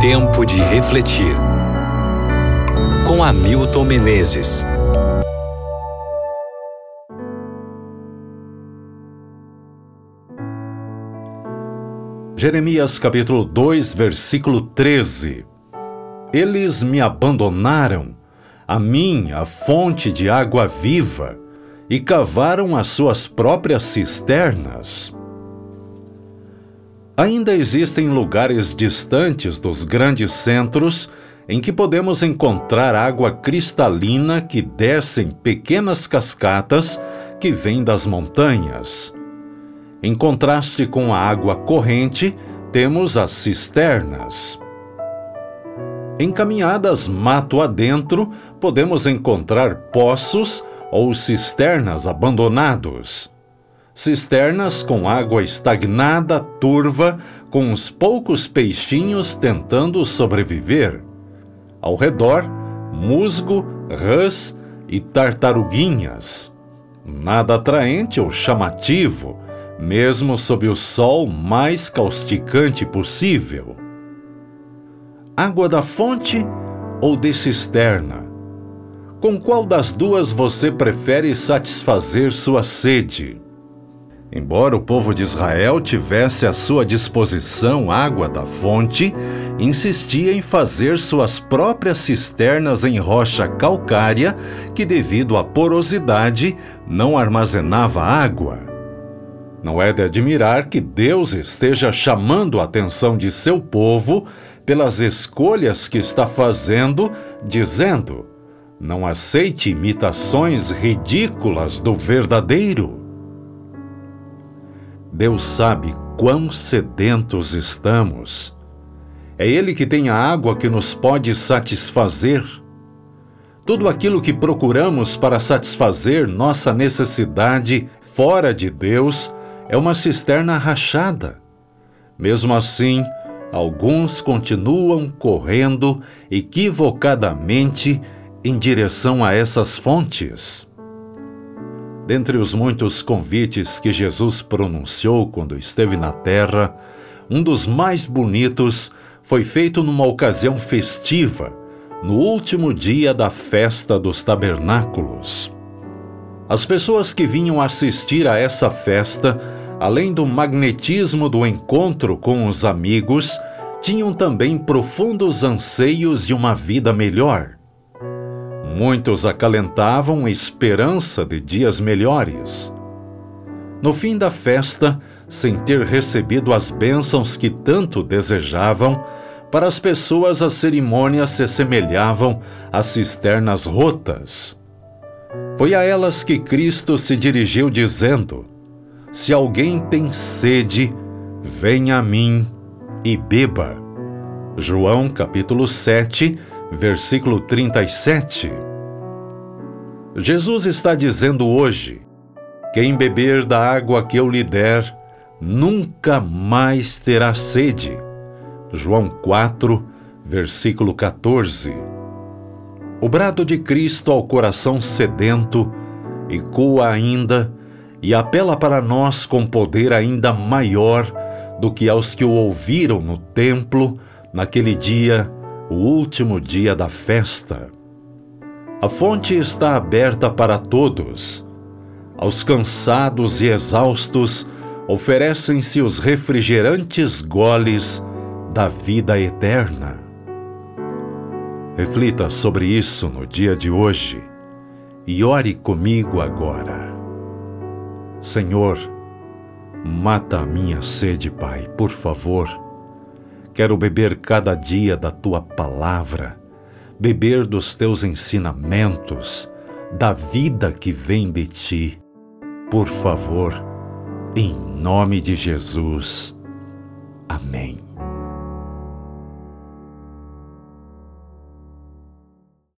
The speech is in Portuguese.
Tempo de refletir. Com Hamilton Menezes. Jeremias capítulo 2, versículo 13. Eles me abandonaram, a mim, a fonte de água viva, e cavaram as suas próprias cisternas. Ainda existem lugares distantes dos grandes centros em que podemos encontrar água cristalina que desce em pequenas cascatas que vêm das montanhas. Em contraste com a água corrente, temos as cisternas. Encaminhadas mato adentro, podemos encontrar poços ou cisternas abandonados. Cisternas com água estagnada, turva, com uns poucos peixinhos tentando sobreviver. Ao redor, musgo, rãs e tartaruguinhas. Nada atraente ou chamativo mesmo sob o sol mais causticante possível. Água da fonte ou de cisterna? Com qual das duas você prefere satisfazer sua sede? Embora o povo de Israel tivesse à sua disposição água da fonte, insistia em fazer suas próprias cisternas em rocha calcária que, devido à porosidade, não armazenava água. Não é de admirar que Deus esteja chamando a atenção de seu povo pelas escolhas que está fazendo, dizendo: não aceite imitações ridículas do verdadeiro. Deus sabe quão sedentos estamos. É Ele que tem a água que nos pode satisfazer. Tudo aquilo que procuramos para satisfazer nossa necessidade fora de Deus é uma cisterna rachada. Mesmo assim, alguns continuam correndo equivocadamente em direção a essas fontes. Dentre os muitos convites que Jesus pronunciou quando esteve na terra, um dos mais bonitos foi feito numa ocasião festiva, no último dia da festa dos tabernáculos. As pessoas que vinham assistir a essa festa além do magnetismo do encontro com os amigos, tinham também profundos anseios de uma vida melhor. Muitos acalentavam esperança de dias melhores. No fim da festa, sem ter recebido as bênçãos que tanto desejavam, para as pessoas as cerimônias se semelhavam a cisternas rotas. Foi a elas que Cristo se dirigiu dizendo: se alguém tem sede, venha a mim e beba. João capítulo 7, versículo 37. Jesus está dizendo hoje: quem beber da água que eu lhe der, nunca mais terá sede. João 4, versículo 14. O brado de Cristo ao coração sedento ecoa ainda e apela para nós com poder ainda maior do que aos que o ouviram no templo naquele dia, o último dia da festa. A fonte está aberta para todos. Aos cansados e exaustos oferecem-se os refrigerantes goles da vida eterna. Reflita sobre isso no dia de hoje e ore comigo agora. Senhor, mata a minha sede, Pai, por favor. Quero beber cada dia da tua palavra, beber dos teus ensinamentos, da vida que vem de ti. Por favor, em nome de Jesus. Amém.